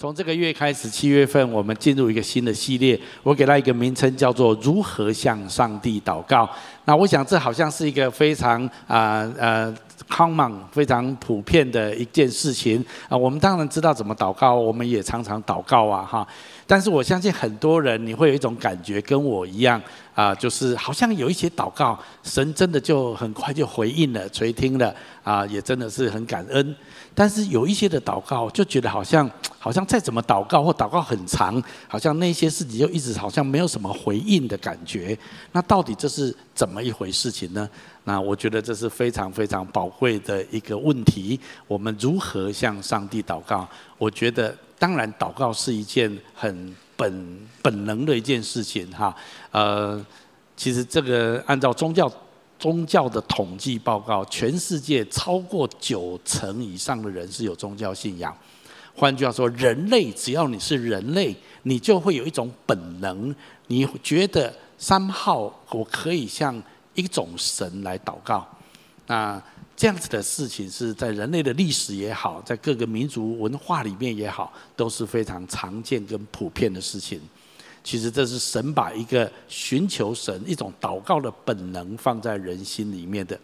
从这个月开始，七月份我们进入一个新的系列，我给它一个名称叫做“如何向上帝祷告”。那我想这好像是一个非常啊啊，common 非常普遍的一件事情啊。我们当然知道怎么祷告，我们也常常祷告啊哈。但是我相信很多人你会有一种感觉，跟我一样啊，就是好像有一些祷告，神真的就很快就回应了、垂听了啊，也真的是很感恩。但是有一些的祷告，就觉得好像好像再怎么祷告或祷告很长，好像那些事情就一直好像没有什么回应的感觉。那到底这是怎么一回事情呢？那我觉得这是非常非常宝贵的一个问题。我们如何向上帝祷告？我觉得当然祷告是一件很本本能的一件事情哈。呃，其实这个按照宗教。宗教的统计报告，全世界超过九成以上的人是有宗教信仰。换句话说，人类只要你是人类，你就会有一种本能，你觉得三号我可以向一种神来祷告。那这样子的事情是在人类的历史也好，在各个民族文化里面也好，都是非常常见跟普遍的事情。其实这是神把一个寻求神一种祷告的本能放在人心里面的，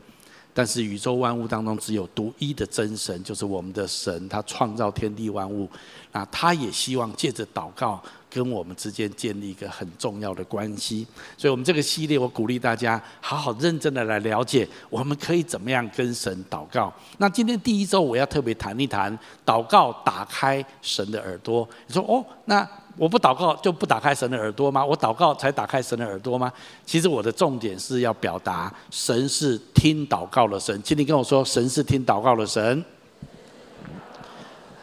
但是宇宙万物当中只有独一的真神，就是我们的神，他创造天地万物，那他也希望借着祷告。跟我们之间建立一个很重要的关系，所以，我们这个系列，我鼓励大家好好认真的来了解，我们可以怎么样跟神祷告。那今天第一周，我要特别谈一谈祷告打开神的耳朵。你说哦，那我不祷告就不打开神的耳朵吗？我祷告才打开神的耳朵吗？其实我的重点是要表达，神是听祷告的神。请你跟我说，神是听祷告的神。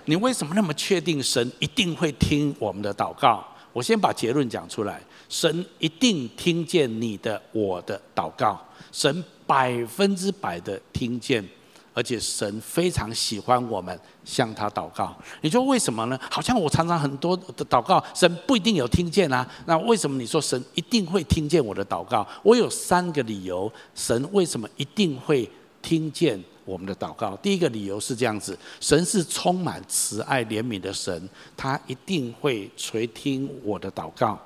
你为什么那么确定神一定会听我们的祷告？我先把结论讲出来：神一定听见你的、我的祷告，神百分之百的听见，而且神非常喜欢我们向他祷告。你说为什么呢？好像我常常很多的祷告，神不一定有听见啊。那为什么你说神一定会听见我的祷告？我有三个理由，神为什么一定会听见？我们的祷告，第一个理由是这样子：神是充满慈爱怜悯的神，他一定会垂听我的祷告。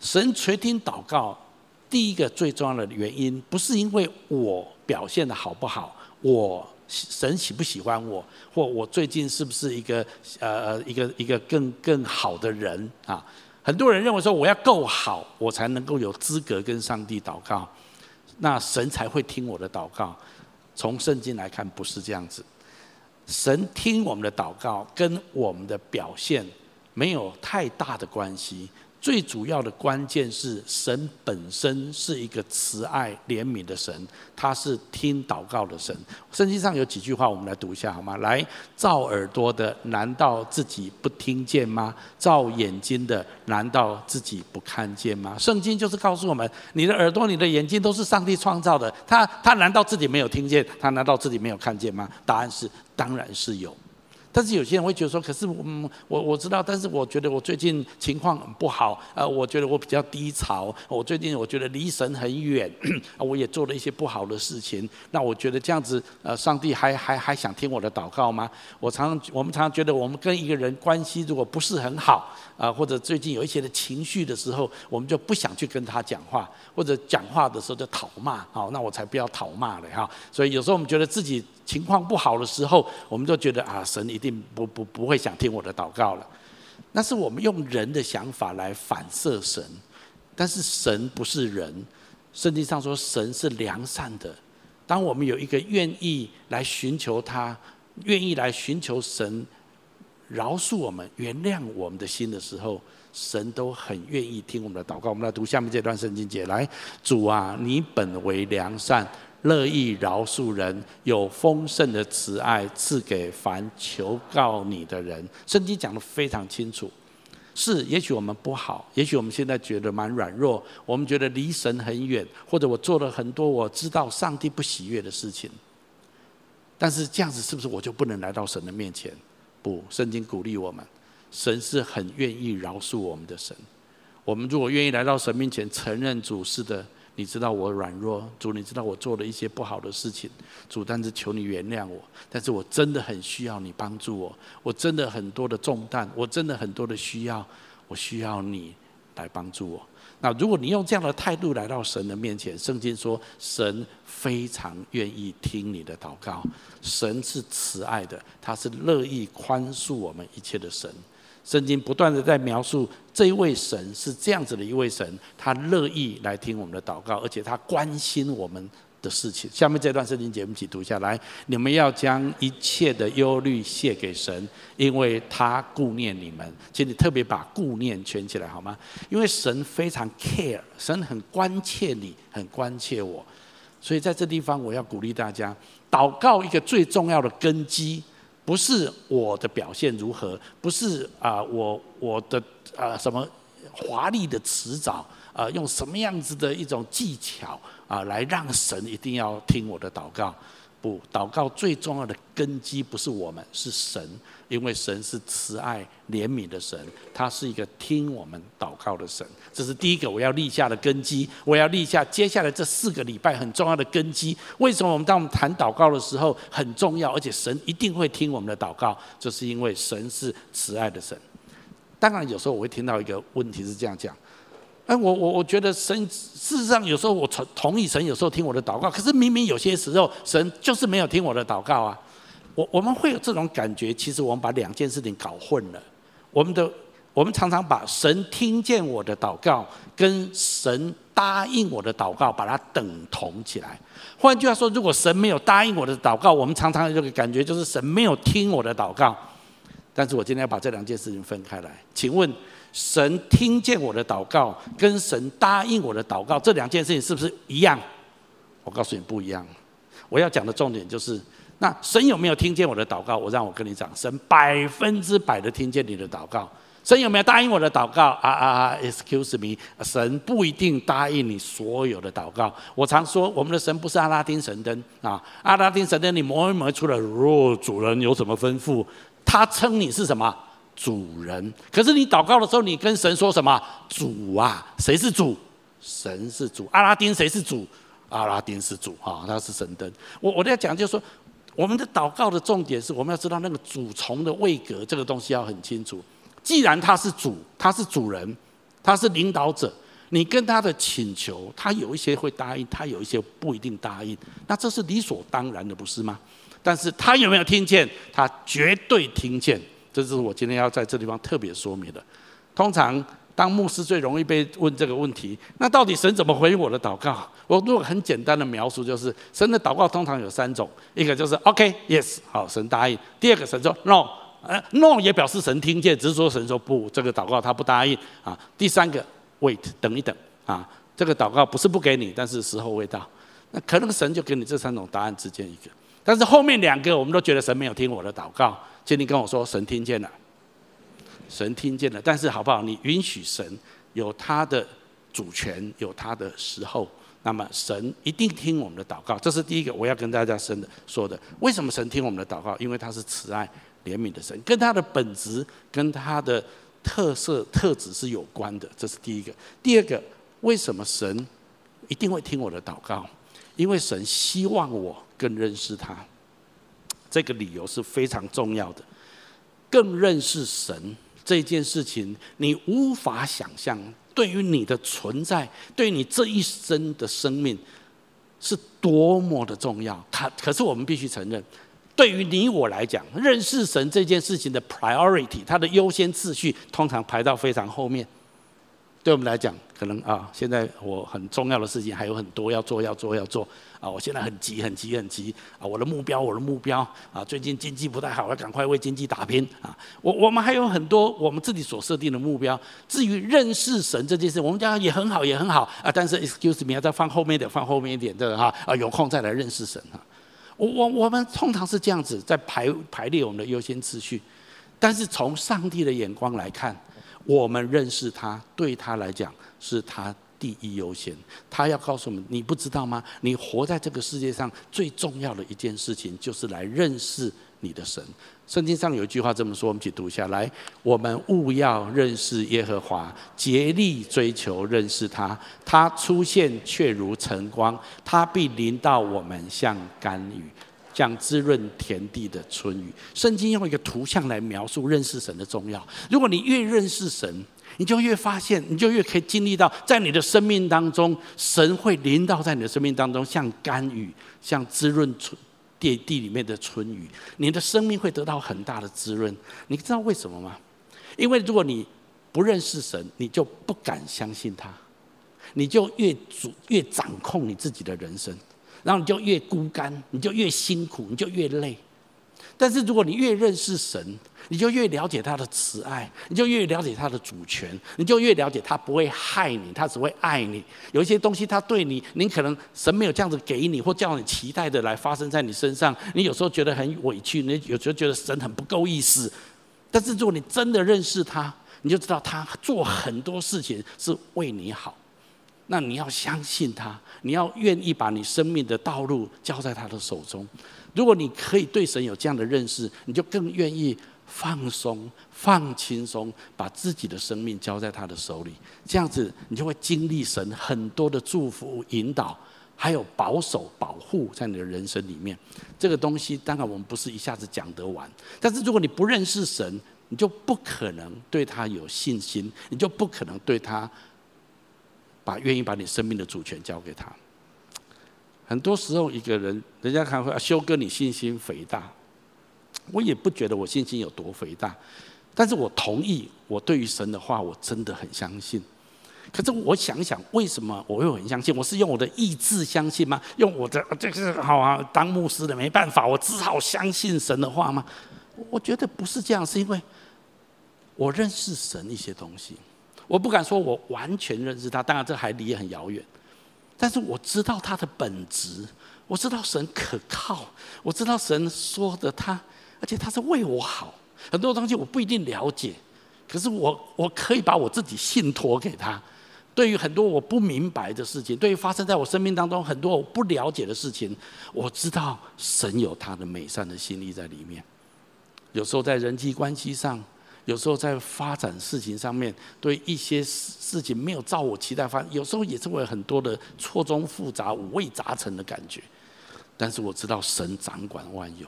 神垂听祷告，第一个最重要的原因，不是因为我表现得好不好，我神喜不喜欢我，或我最近是不是一个呃一个一个更更好的人啊？很多人认为说，我要够好，我才能够有资格跟上帝祷告，那神才会听我的祷告。从圣经来看，不是这样子。神听我们的祷告，跟我们的表现没有太大的关系。最主要的关键是，神本身是一个慈爱怜悯的神，他是听祷告的神。圣经上有几句话，我们来读一下好吗？来，造耳朵的难道自己不听见吗？造眼睛的难道自己不看见吗？圣经就是告诉我们，你的耳朵、你的眼睛都是上帝创造的，他他难道自己没有听见？他难道自己没有看见吗？答案是，当然是有。但是有些人会觉得说，可是嗯，我我知道，但是我觉得我最近情况很不好，呃，我觉得我比较低潮，我最近我觉得离神很远，我也做了一些不好的事情，那我觉得这样子，呃，上帝还还还想听我的祷告吗？我常常我们常常觉得，我们跟一个人关系如果不是很好，啊，或者最近有一些的情绪的时候，我们就不想去跟他讲话，或者讲话的时候就讨骂，好，那我才不要讨骂了哈。所以有时候我们觉得自己。情况不好的时候，我们就觉得啊，神一定不不不会想听我的祷告了。那是我们用人的想法来反射神，但是神不是人。圣经上说，神是良善的。当我们有一个愿意来寻求他，愿意来寻求神饶恕我们、原谅我们的心的时候，神都很愿意听我们的祷告。我们来读下面这段圣经节：来，主啊，你本为良善。乐意饶恕人，有丰盛的慈爱赐给凡求告你的人。圣经讲得非常清楚，是也许我们不好，也许我们现在觉得蛮软弱，我们觉得离神很远，或者我做了很多我知道上帝不喜悦的事情。但是这样子是不是我就不能来到神的面前？不，圣经鼓励我们，神是很愿意饶恕我们的神。我们如果愿意来到神面前，承认主是的。你知道我软弱，主，你知道我做了一些不好的事情，主，但是求你原谅我。但是我真的很需要你帮助我，我真的很多的重担，我真的很多的需要，我需要你来帮助我。那如果你用这样的态度来到神的面前，圣经说神非常愿意听你的祷告，神是慈爱的，他是乐意宽恕我们一切的神。圣经不断的在描述这一位神是这样子的一位神，他乐意来听我们的祷告，而且他关心我们的事情。下面这段圣经节目一起读下来，你们要将一切的忧虑卸给神，因为他顾念你们。请你特别把顾念圈起来好吗？因为神非常 care，神很关切你，很关切我，所以在这地方我要鼓励大家，祷告一个最重要的根基。不是我的表现如何，不是啊，我我的啊什么华丽的辞藻啊，用什么样子的一种技巧啊，来让神一定要听我的祷告。不，祷告最重要的根基不是我们，是神，因为神是慈爱怜悯的神，他是一个听我们祷告的神。这是第一个我要立下的根基，我要立下接下来这四个礼拜很重要的根基。为什么我们当我们谈祷告的时候很重要，而且神一定会听我们的祷告？就是因为神是慈爱的神。当然，有时候我会听到一个问题是这样讲。哎，我我我觉得神事实上有时候我同同意神有时候听我的祷告，可是明明有些时候神就是没有听我的祷告啊。我我们会有这种感觉，其实我们把两件事情搞混了。我们的我们常常把神听见我的祷告跟神答应我的祷告把它等同起来。换句话说，如果神没有答应我的祷告，我们常常有这个感觉就是神没有听我的祷告。但是我今天要把这两件事情分开来，请问。神听见我的祷告，跟神答应我的祷告，这两件事情是不是一样？我告诉你不一样。我要讲的重点就是，那神有没有听见我的祷告？我让我跟你讲，神百分之百的听见你的祷告。神有没有答应我的祷告？啊啊啊！Excuse me，神不一定答应你所有的祷告。我常说，我们的神不是阿拉丁神灯啊，阿拉丁神灯你摸一摸出来，若主人有什么吩咐，他称你是什么？主人，可是你祷告的时候，你跟神说什么？主啊，谁是主？神是主。阿拉丁谁是主？阿拉丁是主啊，他是神灯。我我在讲，就是说，我们的祷告的重点是，我们要知道那个主从的位格，这个东西要很清楚。既然他是主，他是主人，他是领导者，你跟他的请求，他有一些会答应，他有一些不一定答应，那这是理所当然的，不是吗？但是他有没有听见？他绝对听见。这是我今天要在这地方特别说明的。通常当牧师最容易被问这个问题，那到底神怎么回应我的祷告？我如果很简单的描述，就是神的祷告通常有三种：一个就是 OK Yes，好，神答应；第二个神说 No，呃 No 也表示神听见，只是说神说不，这个祷告他不答应啊。第三个 Wait，等一等啊，这个祷告不是不给你，但是时候未到。那可能神就给你这三种答案之间一个，但是后面两个我们都觉得神没有听我的祷告。今天跟我说，神听见了，神听见了，但是好不好？你允许神有他的主权，有他的时候，那么神一定听我们的祷告。这是第一个，我要跟大家深的说的。为什么神听我们的祷告？因为他是慈爱怜悯的神，跟他的本质、跟他的特色特质是有关的。这是第一个。第二个，为什么神一定会听我的祷告？因为神希望我更认识他。这个理由是非常重要的，更认识神这件事情，你无法想象，对于你的存在，对你这一生的生命，是多么的重要。他可是我们必须承认，对于你我来讲，认识神这件事情的 priority，它的优先次序，通常排到非常后面。对我们来讲，可能啊，现在我很重要的事情还有很多要做，要做，要做啊！我现在很急，很急，很急啊！我的目标，我的目标啊！最近经济不太好，要赶快为经济打拼啊！我我们还有很多我们自己所设定的目标。至于认识神这件事，我们讲也很好，也很好啊！但是 excuse me，要再放后面一点，放后面一点，的哈啊！有空再来认识神哈！我我我们通常是这样子在排排列我们的优先次序，但是从上帝的眼光来看。我们认识他，对他来讲是他第一优先。他要告诉我们：你不知道吗？你活在这个世界上最重要的一件事情，就是来认识你的神。圣经上有一句话这么说，我们一起读下来：我们务要认识耶和华，竭力追求认识他。他出现却如晨光，他必临到我们，像甘雨，像滋润田地的春雨。圣经用一个图像来描述认识神的重要。如果你越认识神，你就越发现，你就越可以经历到，在你的生命当中，神会临到在你的生命当中，像甘雨，像滋润春地地里面的春雨，你的生命会得到很大的滋润。你知道为什么吗？因为如果你不认识神，你就不敢相信他，你就越主越掌控你自己的人生，然后你就越孤单，你就越辛苦，你就越累。但是如果你越认识神，你就越了解他的慈爱，你就越了解他的主权，你就越了解他不会害你，他只会爱你。有一些东西他对你，你可能神没有这样子给你，或叫你期待的来发生在你身上。你有时候觉得很委屈，你有时候觉得神很不够意思。但是如果你真的认识他，你就知道他做很多事情是为你好。那你要相信他，你要愿意把你生命的道路交在他的手中。如果你可以对神有这样的认识，你就更愿意放松、放轻松，把自己的生命交在他的手里。这样子，你就会经历神很多的祝福、引导，还有保守、保护在你的人生里面。这个东西，当然我们不是一下子讲得完。但是如果你不认识神，你就不可能对他有信心，你就不可能对他把愿意把你生命的主权交给他。很多时候，一个人，人家看会啊，修哥，你信心肥大。我也不觉得我信心有多肥大，但是我同意，我对于神的话，我真的很相信。可是我想想，为什么我会很相信？我是用我的意志相信吗？用我的这个好啊，当牧师的没办法，我只好相信神的话吗？我觉得不是这样，是因为我认识神一些东西。我不敢说我完全认识他，当然这还离很遥远。但是我知道他的本质，我知道神可靠，我知道神说的他，而且他是为我好。很多东西我不一定了解，可是我我可以把我自己信托给他。对于很多我不明白的事情，对于发生在我生命当中很多我不了解的事情，我知道神有他的美善的心意在里面。有时候在人际关系上。有时候在发展事情上面，对一些事事情没有照我期待发，有时候也是会很多的错综复杂、五味杂陈的感觉。但是我知道神掌管万有。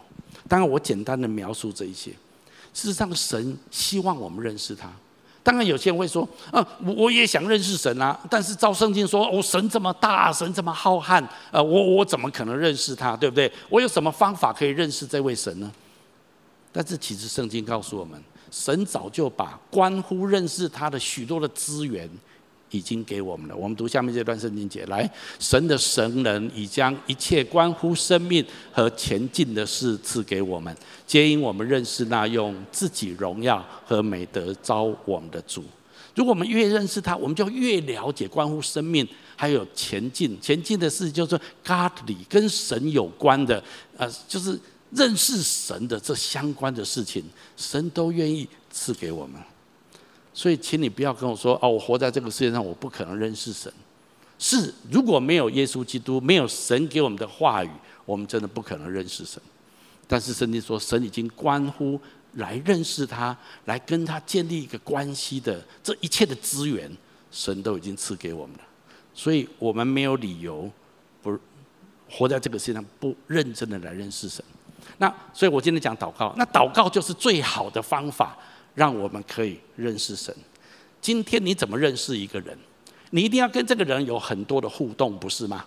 当然，我简单的描述这一些。事实上，神希望我们认识他。当然，有些人会说：“啊，我我也想认识神啊。”但是照圣经说：“哦，神这么大，神这么浩瀚，呃，我我怎么可能认识他？对不对？我有什么方法可以认识这位神呢？”但是，其实圣经告诉我们。神早就把关乎认识他的许多的资源已经给我们了。我们读下面这段圣经节来：神的神人已将一切关乎生命和前进的事赐给我们，皆因我们认识那用自己荣耀和美德招我们的主。如果我们越认识他，我们就越了解关乎生命还有前进。前进的事就是 godly 跟神有关的，呃，就是。认识神的这相关的事情，神都愿意赐给我们。所以，请你不要跟我说：“哦，我活在这个世界上，我不可能认识神。”是，如果没有耶稣基督，没有神给我们的话语，我们真的不可能认识神。但是圣经说，神已经关乎来认识他，来跟他建立一个关系的这一切的资源，神都已经赐给我们了。所以我们没有理由不活在这个世界上，不认真的来认识神。那所以，我今天讲祷告。那祷告就是最好的方法，让我们可以认识神。今天你怎么认识一个人？你一定要跟这个人有很多的互动，不是吗？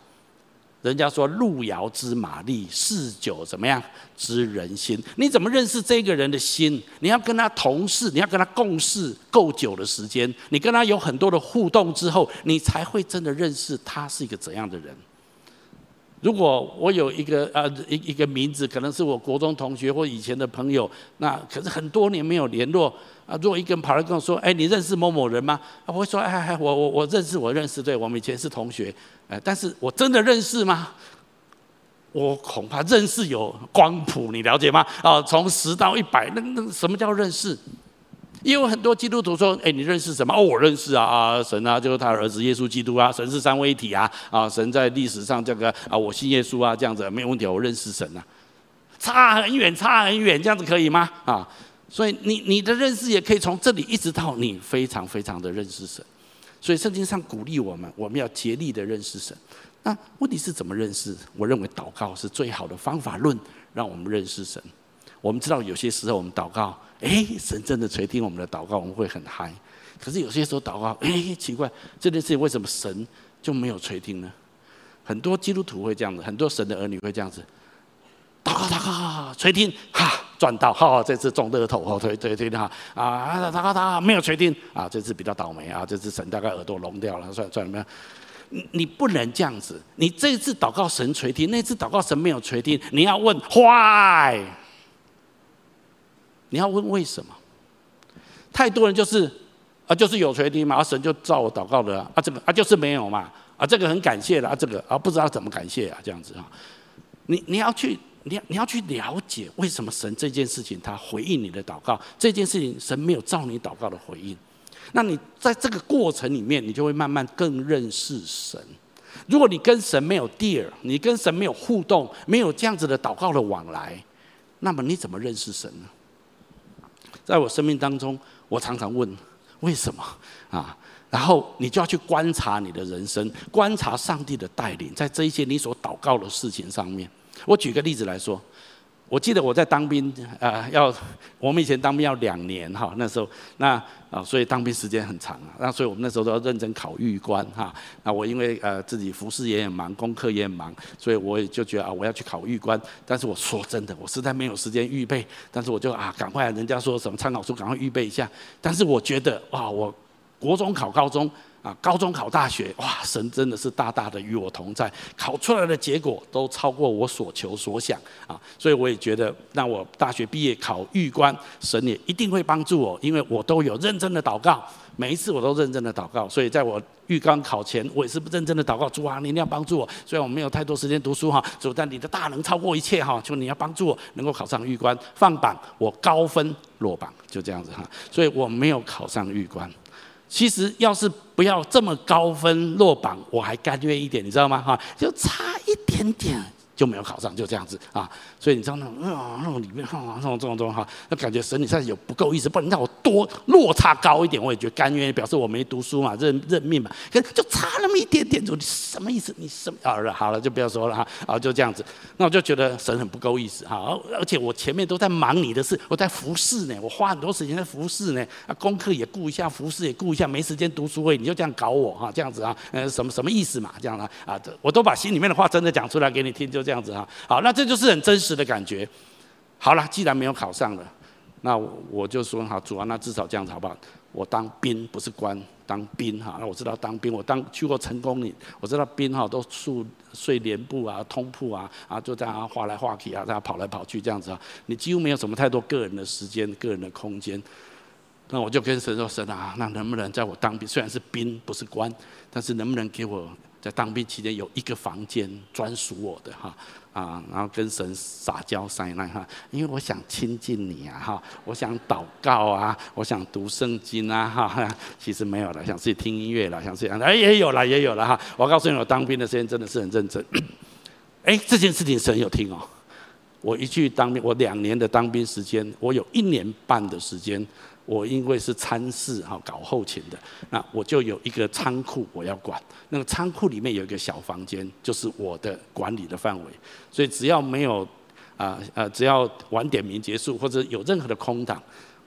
人家说路遥知马力，事久怎么样？知人心。你怎么认识这个人的心？你要跟他同事，你要跟他共事够久的时间，你跟他有很多的互动之后，你才会真的认识他是一个怎样的人。如果我有一个呃一一个名字，可能是我国中同学或以前的朋友，那可是很多年没有联络啊。如果一个人跑来跟我说：“哎，你认识某某人吗？”我会说：“哎哎，我我我认识，我认识，对，我们以前是同学。”哎，但是我真的认识吗？我恐怕认识有光谱，你了解吗？啊，从十到一百，那那什么叫认识？因为很多基督徒说：“哎，你认识什么？哦，我认识啊啊，神啊，就是他儿子耶稣基督啊，神是三位一体啊啊，神在历史上这个啊，我信耶稣啊，这样子没有问题，我认识神啊。”差很远，差很远，这样子可以吗？啊，所以你你的认识也可以从这里一直到你非常非常的认识神。所以圣经上鼓励我们，我们要竭力的认识神。那问题是怎么认识？我认为祷告是最好的方法论，让我们认识神。我们知道有些时候我们祷告，哎，神真的垂听我们的祷告，我们会很嗨。可是有些时候祷告，哎，奇怪，这件事情为什么神就没有垂听呢？很多基督徒会这样子，很多神的儿女会这样子，祷告祷告，垂听，哈，赚到，哈，这次中乐透，哈，垂垂听哈，啊，祷告祷告，没有垂听，啊，这次比较倒霉啊，这次神大概耳朵聋掉了，算算怎么样？你你不能这样子，你这次祷告神垂听，那次祷告神没有垂听，你要问 why？你要问为什么？太多人就是啊，就是有垂听嘛，啊，神就照我祷告的啊，这个啊就是没有嘛，啊这个很感谢的啊，这个啊不知道怎么感谢啊，这样子啊，你你要去，你要你要去了解为什么神这件事情他回应你的祷告，这件事情神没有照你祷告的回应，那你在这个过程里面，你就会慢慢更认识神。如果你跟神没有 deal，你跟神没有互动，没有这样子的祷告的往来，那么你怎么认识神呢？在我生命当中，我常常问为什么啊？然后你就要去观察你的人生，观察上帝的带领，在这一些你所祷告的事情上面。我举个例子来说。我记得我在当兵，啊，要我们以前当兵要两年哈，那时候那啊，所以当兵时间很长啊，那所以我们那时候都要认真考预官哈。那我因为呃自己服侍也很忙，功课也很忙，所以我也就觉得啊，我要去考预官。但是我说真的，我实在没有时间预备，但是我就啊，赶快人家说什么参考书，赶快预备一下。但是我觉得哇，我国中考高中。啊，高中考大学，哇，神真的是大大的与我同在，考出来的结果都超过我所求所想啊，所以我也觉得，那我大学毕业考预官，神也一定会帮助我，因为我都有认真的祷告，每一次我都认真的祷告，所以在我预官考前，我也是不认真的祷告，主啊，你一定要帮助我，虽然我没有太多时间读书哈，主，但你的大能超过一切哈，就你要帮助我能够考上预官，放榜我高分落榜，就这样子哈，所以我没有考上预官。其实要是不要这么高分落榜，我还甘愿一点，你知道吗？哈，就差一点点。就没有考上，就这样子啊，所以你知道那种啊，那种里面啊，那种这种这种哈，那感觉神你实在有不够意思，不然让我多落差高一点，我也觉得甘愿，表示我没读书嘛，认认命嘛，可就差那么一点点，就你什么意思？你什么好了好了，就不要说了哈，啊就这样子，那我就觉得神很不够意思哈，而而且我前面都在忙你的事，我在服侍呢，我花很多时间在服侍呢，啊功课也顾一下，服侍也顾一下，没时间读书会，你就这样搞我哈，这样子啊，呃什么什么意思嘛？这样啊啊，我都把心里面的话真的讲出来给你听，就。这样子哈，好，那这就是很真实的感觉。好了，既然没有考上了，那我就说好，主啊，那至少这样子好不好？我当兵不是官，当兵哈。那我知道当兵，我当去过成功岭，我知道兵哈都睡睡连部啊、通铺啊，啊就这样画来画去啊，这样跑来跑去这样子啊，你几乎没有什么太多个人的时间、个人的空间。那我就跟神说：神啊，那能不能在我当兵，虽然是兵不是官，但是能不能给我？在当兵期间有一个房间专属我的哈啊，然后跟神撒娇撒赖哈，因为我想亲近你啊哈，我想祷告啊，我想读圣经啊哈，其实没有了，想自己听音乐了，想自己哎也有了也有了哈，我告诉你，我当兵的时间真的是很认真，哎这件事情神有听哦，我一去当兵，我两年的当兵时间，我有一年半的时间。我因为是参事哈，搞后勤的，那我就有一个仓库我要管。那个仓库里面有一个小房间，就是我的管理的范围。所以只要没有啊呃，只要晚点名结束或者有任何的空档。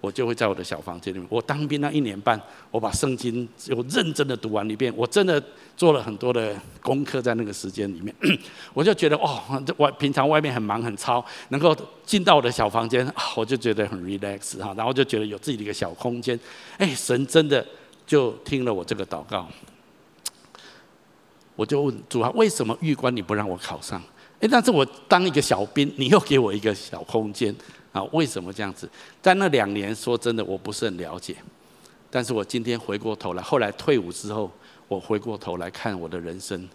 我就会在我的小房间里面。我当兵那一年半，我把圣经就认真的读完一遍。我真的做了很多的功课在那个时间里面。我就觉得哦，这外平常外面很忙很操，能够进到我的小房间，我就觉得很 relax 哈。然后就觉得有自己的一个小空间。哎，神真的就听了我这个祷告。我就问主啊，为什么玉官你不让我考上？哎，但是我当一个小兵，你又给我一个小空间。啊，为什么这样子？在那两年，说真的，我不是很了解。但是我今天回过头来，后来退伍之后，我回过头来看我的人生。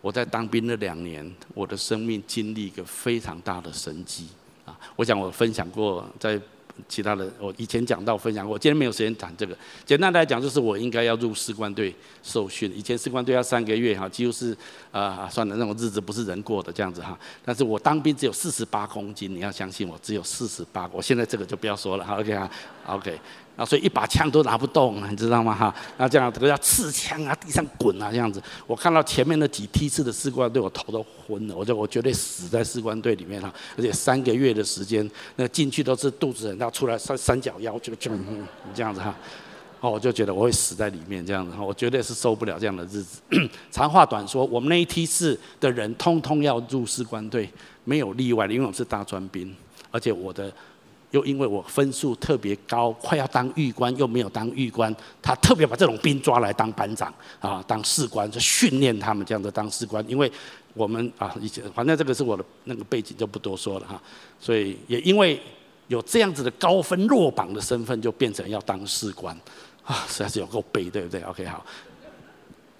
我在当兵那两年，我的生命经历一个非常大的神迹啊！我想我分享过，在其他的，我以前讲到分享过，今天没有时间谈这个。简单来讲，就是我应该要入士官队受训。以前士官队要三个月哈，几乎是啊、算了，那种日子不是人过的这样子哈。但是我当兵只有四十八公斤，你要相信我，只有四十八。我现在这个就不要说了哈，OK 哈，OK。啊，所以一把枪都拿不动，你知道吗？哈，那这样这个要刺枪啊，地上滚啊，这样子。我看到前面那几梯次的士官队，我头都昏了。我就我绝对死在士官队里面哈，而且三个月的时间，那进去都是肚子很大，出来三三角腰就就这样子哈。哦，我就觉得我会死在里面这样子，我绝对是受不了这样的日子。长话短说，我们那一梯次的人通通要入士官队，没有例外的，因为我是大专兵，而且我的。又因为我分数特别高，快要当狱官又没有当狱官，他特别把这种兵抓来当班长啊，当士官，就训练他们这样子当士官。因为我们啊，以前反正这个是我的那个背景，就不多说了哈。所以也因为有这样子的高分落榜的身份，就变成要当士官啊，实在是有够背，对不对？OK，好，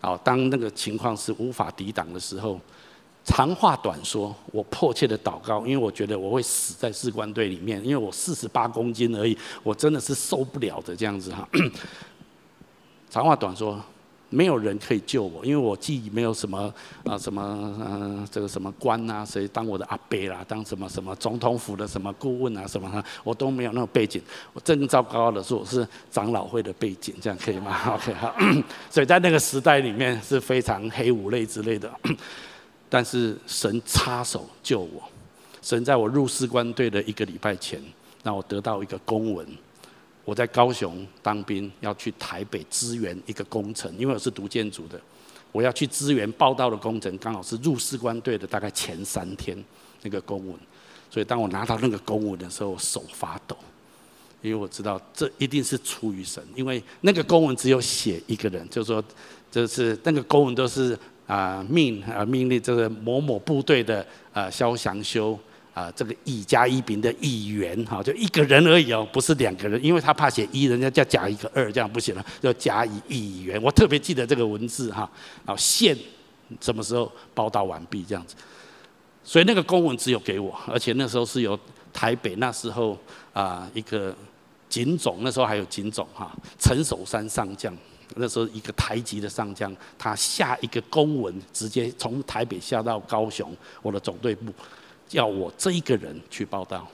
好，当那个情况是无法抵挡的时候。长话短说，我迫切的祷告，因为我觉得我会死在士官队里面，因为我四十八公斤而已，我真的是受不了的这样子哈。长话短说，没有人可以救我，因为我既没有什么啊什么嗯、这个什么官啊，谁当我的阿伯啦，当什么什么总统府的什么顾问啊什么哈，我都没有那种背景。我更糟糕的是，我是长老会的背景，这样可以吗？OK 哈，所以在那个时代里面是非常黑五类之类的。但是神插手救我，神在我入士官队的一个礼拜前，让我得到一个公文。我在高雄当兵，要去台北支援一个工程，因为我是读建筑的，我要去支援报道的工程，刚好是入士官队的大概前三天那个公文。所以当我拿到那个公文的时候，我手发抖，因为我知道这一定是出于神，因为那个公文只有写一个人，就是说，就是那个公文都是。啊命啊命令这个某某部队的啊萧祥修啊这个乙加乙丙的乙员哈就一个人而已哦，不是两个人，因为他怕写一，人家叫甲一个二，这样不行了，叫甲乙乙员。我特别记得这个文字哈，然后县什么时候报到完毕这样子，所以那个公文只有给我，而且那时候是由台北那时候啊一个警总，那时候还有警总哈陈守山上将。那时候一个台籍的上将，他下一个公文，直接从台北下到高雄，我的总队部，要我这一个人去报到。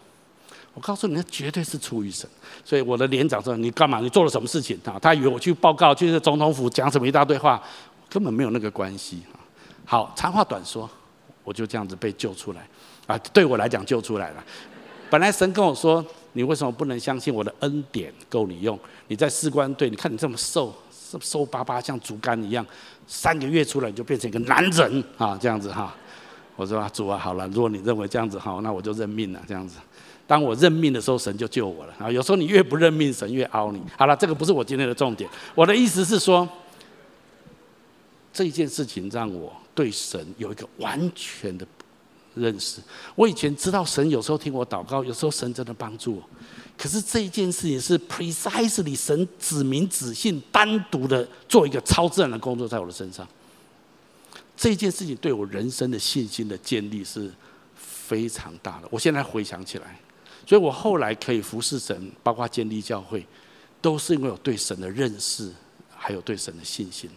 我告诉你，那绝对是出于神。所以我的连长说：“你干嘛？你做了什么事情啊？”他以为我去报告，去总统府讲什么一大堆话，根本没有那个关系。好，长话短说，我就这样子被救出来。啊，对我来讲救出来了。本来神跟我说：“你为什么不能相信我的恩典够你用？你在士官队，你看你这么瘦。”瘦巴巴像竹竿一样，三个月出来你就变成一个男人啊，这样子哈。我说啊，主啊，好了，如果你认为这样子好，那我就认命了。这样子，当我认命的时候，神就救我了啊。有时候你越不认命，神越凹你。好了，这个不是我今天的重点。我的意思是说，这件事情让我对神有一个完全的认识。我以前知道神有时候听我祷告，有时候神真的帮助我。可是这一件事情是 precisely 神指名指姓单独的做一个超自然的工作在我的身上。这件事情对我人生的信心的建立是非常大的。我现在回想起来，所以我后来可以服侍神，包括建立教会，都是因为我对神的认识，还有对神的信心。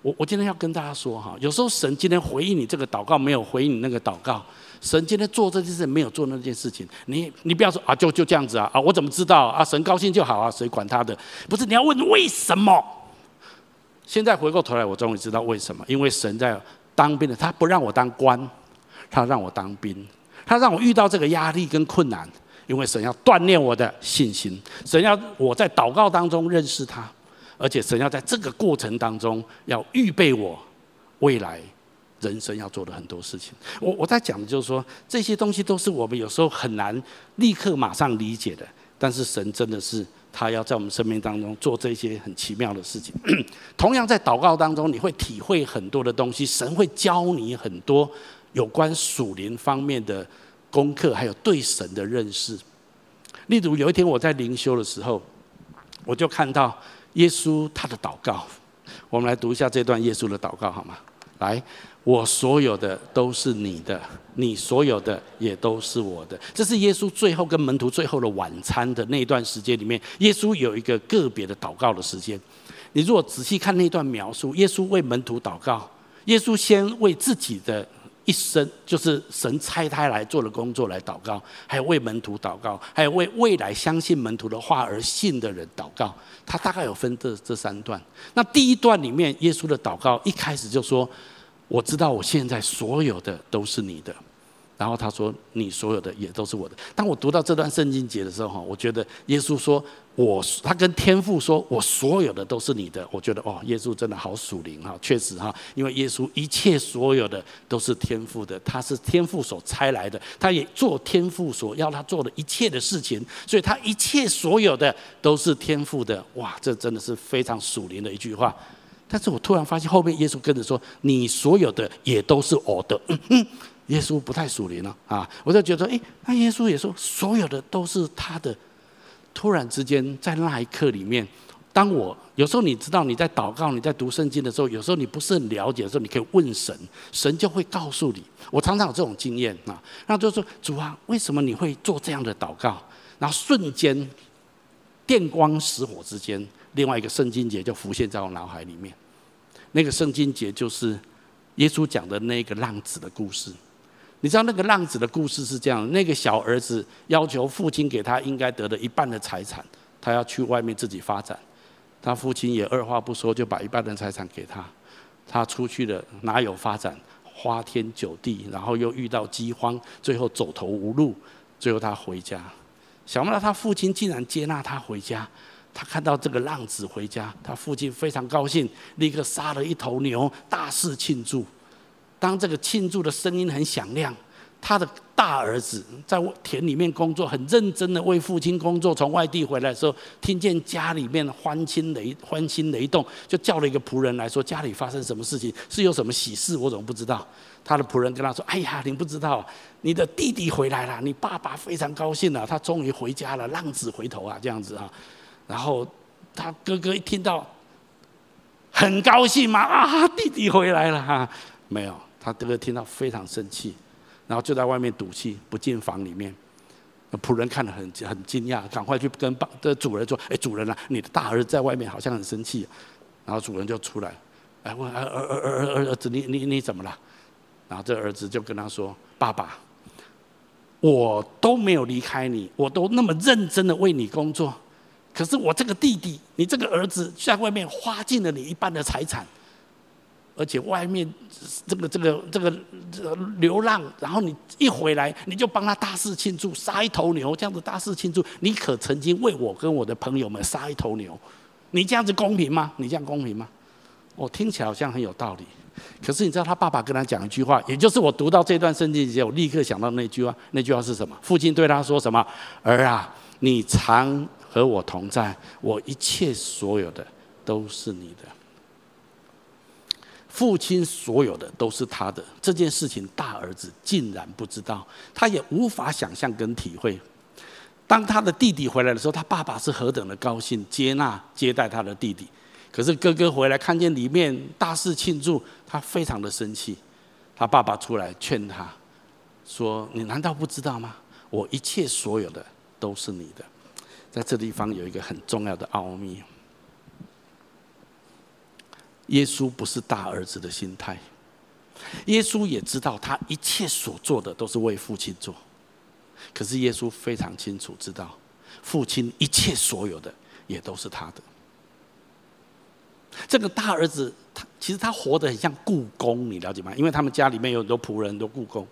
我我今天要跟大家说哈，有时候神今天回应你这个祷告，没有回应你那个祷告。神今天做这件事，没有做那件事情，你你不要说啊，就就这样子啊啊，我怎么知道啊？神高兴就好啊，谁管他的？不是，你要问为什么？现在回过头来，我终于知道为什么，因为神在当兵的，他不让我当官，他让我当兵，他让我遇到这个压力跟困难，因为神要锻炼我的信心，神要我在祷告当中认识他，而且神要在这个过程当中要预备我未来。人生要做的很多事情，我我在讲的就是说，这些东西都是我们有时候很难立刻马上理解的。但是神真的是他要在我们生命当中做这些很奇妙的事情。同样在祷告当中，你会体会很多的东西，神会教你很多有关属灵方面的功课，还有对神的认识。例如有一天我在灵修的时候，我就看到耶稣他的祷告。我们来读一下这段耶稣的祷告好吗？来。我所有的都是你的，你所有的也都是我的。这是耶稣最后跟门徒最后的晚餐的那段时间里面，耶稣有一个个别的祷告的时间。你如果仔细看那段描述，耶稣为门徒祷告，耶稣先为自己的一生，就是神差他来做的工作来祷告，还有为门徒祷告，还有为未来相信门徒的话而信的人祷告。他大概有分这这三段。那第一段里面，耶稣的祷告一开始就说。我知道我现在所有的都是你的，然后他说你所有的也都是我的。当我读到这段圣经节的时候，哈，我觉得耶稣说我他跟天父说我所有的都是你的。我觉得哦，耶稣真的好属灵哈，确实哈，因为耶稣一切所有的都是天父的，他是天父所差来的，他也做天父所要他做的一切的事情，所以他一切所有的都是天父的。哇，这真的是非常属灵的一句话。但是我突然发现后面耶稣跟着说：“你所有的也都是我的。嗯”嗯，耶稣不太属灵了啊！我就觉得，哎，那耶稣也说所有的都是他的。突然之间，在那一刻里面，当我有时候你知道你在祷告、你在读圣经的时候，有时候你不是很了解的时候，你可以问神，神就会告诉你。我常常有这种经验啊，然后就说：“主啊，为什么你会做这样的祷告？”然后瞬间电光石火之间，另外一个圣经节就浮现在我脑海里面。那个圣经节就是耶稣讲的那个浪子的故事。你知道那个浪子的故事是这样：那个小儿子要求父亲给他应该得的一半的财产，他要去外面自己发展。他父亲也二话不说就把一半的财产给他。他出去了，哪有发展？花天酒地，然后又遇到饥荒，最后走投无路，最后他回家。想不到他父亲竟然接纳他回家。他看到这个浪子回家，他父亲非常高兴，立刻杀了一头牛，大肆庆祝。当这个庆祝的声音很响亮，他的大儿子在田里面工作，很认真的为父亲工作。从外地回来的时候，听见家里面欢欣雷欢欣雷动，就叫了一个仆人来说：“家里发生什么事情？是有什么喜事？我怎么不知道？”他的仆人跟他说：“哎呀，你不知道，你的弟弟回来了，你爸爸非常高兴了，他终于回家了，浪子回头啊，这样子啊。”然后他哥哥一听到，很高兴嘛，啊，弟弟回来了哈。没有，他哥哥听到非常生气，然后就在外面赌气，不进房里面。仆人看了很很惊讶，赶快去跟爸的主人说：“哎，主人啊，你的大儿子在外面好像很生气。”然后主人就出来，哎问儿儿儿儿儿儿子，你你你怎么了？然后这儿子就跟他说：“爸爸，我都没有离开你，我都那么认真的为你工作。”可是我这个弟弟，你这个儿子在外面花尽了你一半的财产，而且外面这个这个这个流浪，然后你一回来，你就帮他大肆庆祝，杀一头牛，这样子大肆庆祝。你可曾经为我跟我的朋友们杀一头牛？你这样子公平吗？你这样公平吗？我听起来好像很有道理。可是你知道他爸爸跟他讲一句话，也就是我读到这段圣经节，我立刻想到那句话。那句话是什么？父亲对他说什么？儿啊，你常。和我同在，我一切所有的都是你的。父亲所有的都是他的，这件事情大儿子竟然不知道，他也无法想象跟体会。当他的弟弟回来的时候，他爸爸是何等的高兴，接纳接待他的弟弟。可是哥哥回来看见里面大肆庆祝，他非常的生气。他爸爸出来劝他说：“你难道不知道吗？我一切所有的都是你的。”在这地方有一个很重要的奥秘，耶稣不是大儿子的心态，耶稣也知道他一切所做的都是为父亲做，可是耶稣非常清楚知道，父亲一切所有的也都是他的。这个大儿子他其实他活得很像故宫，你了解吗？因为他们家里面有很多仆人，很多故宫。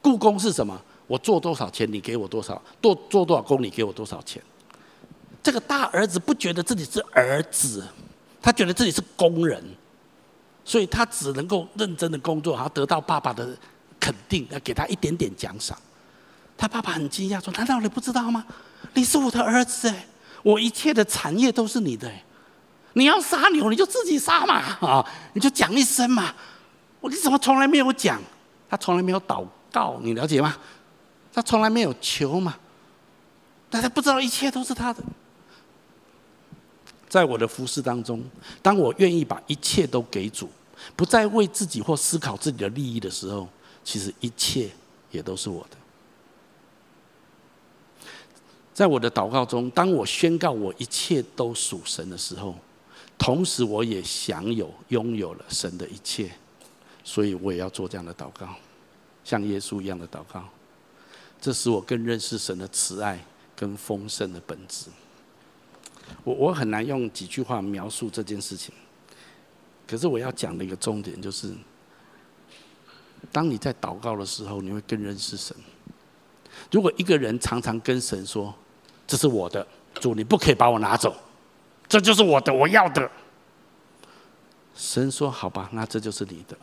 故宫是什么？我做多少钱，你给我多少；做做多少工，你给我多少钱。这个大儿子不觉得自己是儿子，他觉得自己是工人，所以他只能够认真的工作，然后得到爸爸的肯定，要给他一点点奖赏。他爸爸很惊讶说：“难道你不知道吗？你是我的儿子哎，我一切的产业都是你的哎，你要杀牛你就自己杀嘛啊，你就讲一声嘛。我你怎么从来没有讲？他从来没有祷告，你了解吗？他从来没有求嘛，但他不知道一切都是他的。”在我的服事当中，当我愿意把一切都给主，不再为自己或思考自己的利益的时候，其实一切也都是我的。在我的祷告中，当我宣告我一切都属神的时候，同时我也享有拥有了神的一切，所以我也要做这样的祷告，像耶稣一样的祷告。这使我更认识神的慈爱跟丰盛的本质。我我很难用几句话描述这件事情，可是我要讲的一个重点就是，当你在祷告的时候，你会更认识神。如果一个人常常跟神说，这是我的，主，你不可以把我拿走，这就是我的，我要的。神说：“好吧，那这就是你的，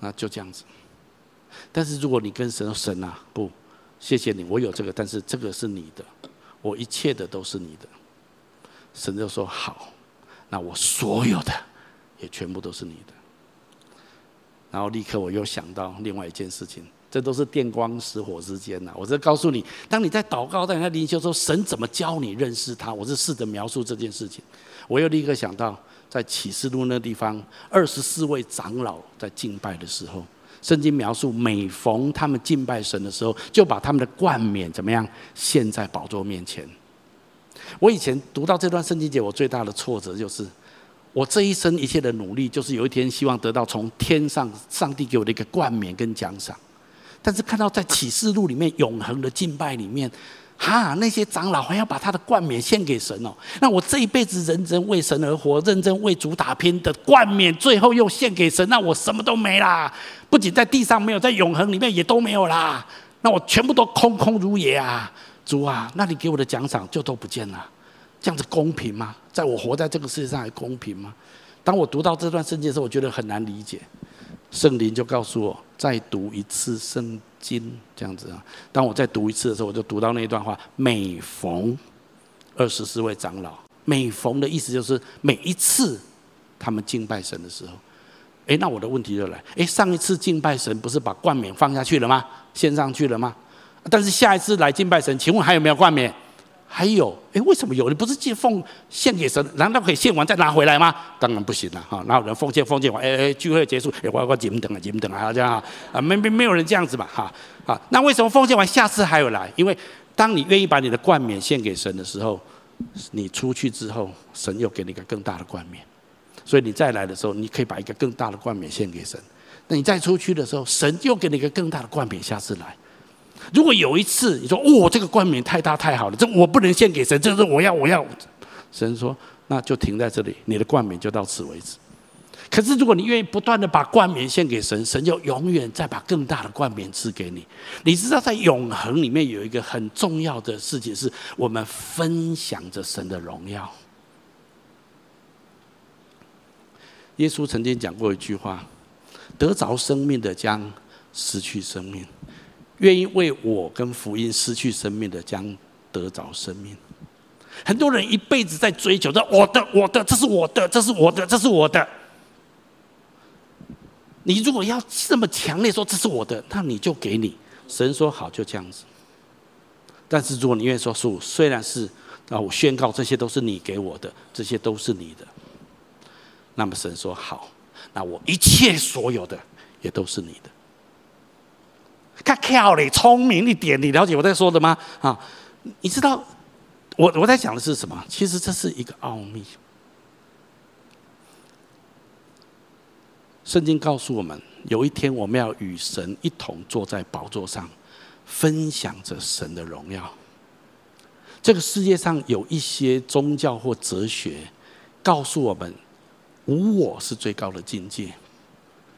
那就这样子。”但是如果你跟神说：“神啊，不，谢谢你，我有这个，但是这个是你的，我一切的都是你的。”神就说：“好，那我所有的也全部都是你的。”然后立刻我又想到另外一件事情。这都是电光石火之间呐！我在告诉你，当你在祷告、在灵修的时候，神怎么教你认识他？我是试着描述这件事情。我又立刻想到，在启示录那地方，二十四位长老在敬拜的时候，圣经描述每逢他们敬拜神的时候，就把他们的冠冕怎么样献在宝座面前。我以前读到这段圣经节，我最大的挫折就是，我这一生一切的努力，就是有一天希望得到从天上上帝给我的一个冠冕跟奖赏。但是看到在启示录里面永恒的敬拜里面，哈，那些长老还要把他的冠冕献给神哦。那我这一辈子认真为神而活，认真为主打拼的冠冕，最后又献给神，那我什么都没啦。不仅在地上没有，在永恒里面也都没有啦。那我全部都空空如也啊！主啊，那你给我的奖赏就都不见了，这样子公平吗？在我活在这个世界上还公平吗？当我读到这段圣经的时候，我觉得很难理解。圣灵就告诉我，再读一次圣经，这样子啊。当我再读一次的时候，我就读到那一段话：每逢二十四位长老，每逢的意思就是每一次他们敬拜神的时候，诶，那我的问题就来：诶，上一次敬拜神不是把冠冕放下去了吗？献上去了吗？但是下一次来敬拜神，请问还有没有冠冕？还有，哎，为什么有？你不是寄奉献给神，难道可以献完再拿回来吗？当然不行了，哈！哪有人奉献奉献完，哎哎，聚会结束，哎，我我你们等啊，你们等啊，这样啊，啊，没没没有人这样子嘛，哈，啊，那为什么奉献完下次还有来？因为当你愿意把你的冠冕献给神的时候，你出去之后，神又给你一个更大的冠冕，所以你再来的时候，你可以把一个更大的冠冕献给神。那你再出去的时候，神又给你一个更大的冠冕，下次来。如果有一次你说哦，这个冠冕太大太好了，这我不能献给神，这是我要我要。神说那就停在这里，你的冠冕就到此为止。可是如果你愿意不断的把冠冕献给神，神就永远再把更大的冠冕赐给你。你知道在永恒里面有一个很重要的事情，是我们分享着神的荣耀。耶稣曾经讲过一句话：得着生命的将失去生命。愿意为我跟福音失去生命的，将得着生命。很多人一辈子在追求着我的，我的，这是我的，这是我的，这是我的。你如果要这么强烈说这是我的，那你就给你。神说好，就这样子。但是如果你愿意说主，虽然是啊，我宣告这些都是你给我的，这些都是你的。那么神说好，那我一切所有的也都是你的。看巧嘞，聪明一点，你了解我在说的吗？啊，你知道我我在讲的是什么？其实这是一个奥秘。圣经告诉我们，有一天我们要与神一同坐在宝座上，分享着神的荣耀。这个世界上有一些宗教或哲学告诉我们，无我是最高的境界，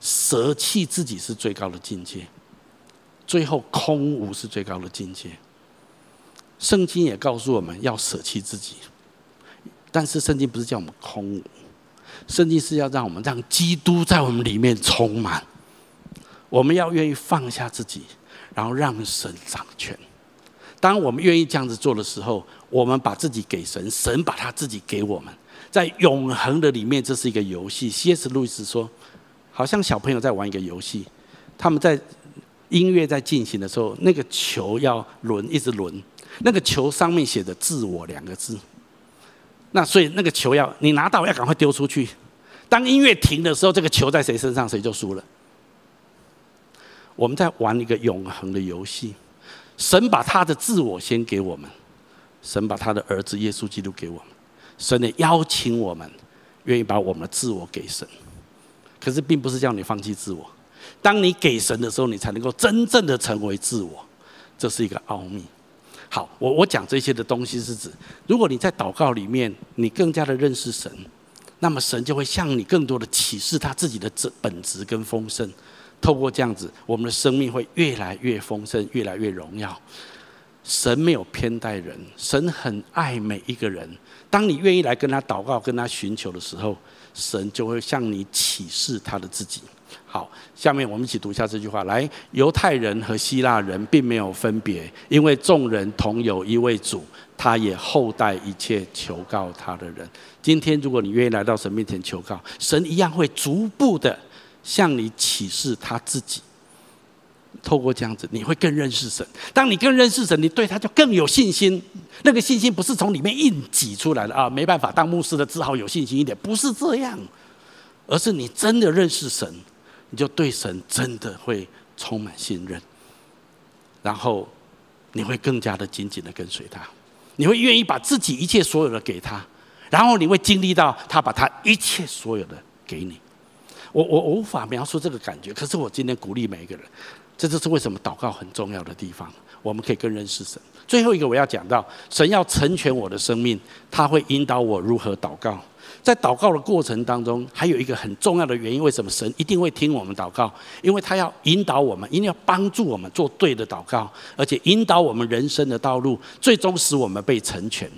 舍弃自己是最高的境界。最后，空无是最高的境界。圣经也告诉我们要舍弃自己，但是圣经不是叫我们空无，圣经是要让我们让基督在我们里面充满。我们要愿意放下自己，然后让神掌权。当我们愿意这样子做的时候，我们把自己给神，神把他自己给我们。在永恒的里面，这是一个游戏。C.S. 路易斯说，好像小朋友在玩一个游戏，他们在。音乐在进行的时候，那个球要轮，一直轮。那个球上面写着“自我”两个字。那所以那个球要你拿到，要赶快丢出去。当音乐停的时候，这个球在谁身上，谁就输了。我们在玩一个永恒的游戏。神把他的自我先给我们，神把他的儿子耶稣基督给我们，神也邀请我们，愿意把我们的自我给神。可是，并不是叫你放弃自我。当你给神的时候，你才能够真正的成为自我。这是一个奥秘。好，我我讲这些的东西是指，如果你在祷告里面，你更加的认识神，那么神就会向你更多的启示他自己的本本质跟丰盛。透过这样子，我们的生命会越来越丰盛，越来越荣耀。神没有偏待人，神很爱每一个人。当你愿意来跟他祷告、跟他寻求的时候，神就会向你启示他的自己。好，下面我们一起读一下这句话。来，犹太人和希腊人并没有分别，因为众人同有一位主，他也厚待一切求告他的人。今天，如果你愿意来到神面前求告，神一样会逐步的向你启示他自己。透过这样子，你会更认识神。当你更认识神，你对他就更有信心。那个信心不是从里面硬挤出来的啊！没办法，当牧师的只好有信心一点，不是这样，而是你真的认识神。你就对神真的会充满信任，然后你会更加的紧紧的跟随他，你会愿意把自己一切所有的给他，然后你会经历到他把他一切所有的给你。我我无法描述这个感觉，可是我今天鼓励每一个人，这就是为什么祷告很重要的地方。我们可以更认识神。最后一个我要讲到，神要成全我的生命，他会引导我如何祷告。在祷告的过程当中，还有一个很重要的原因，为什么神一定会听我们祷告？因为他要引导我们，一定要帮助我们做对的祷告，而且引导我们人生的道路，最终使我们被成全。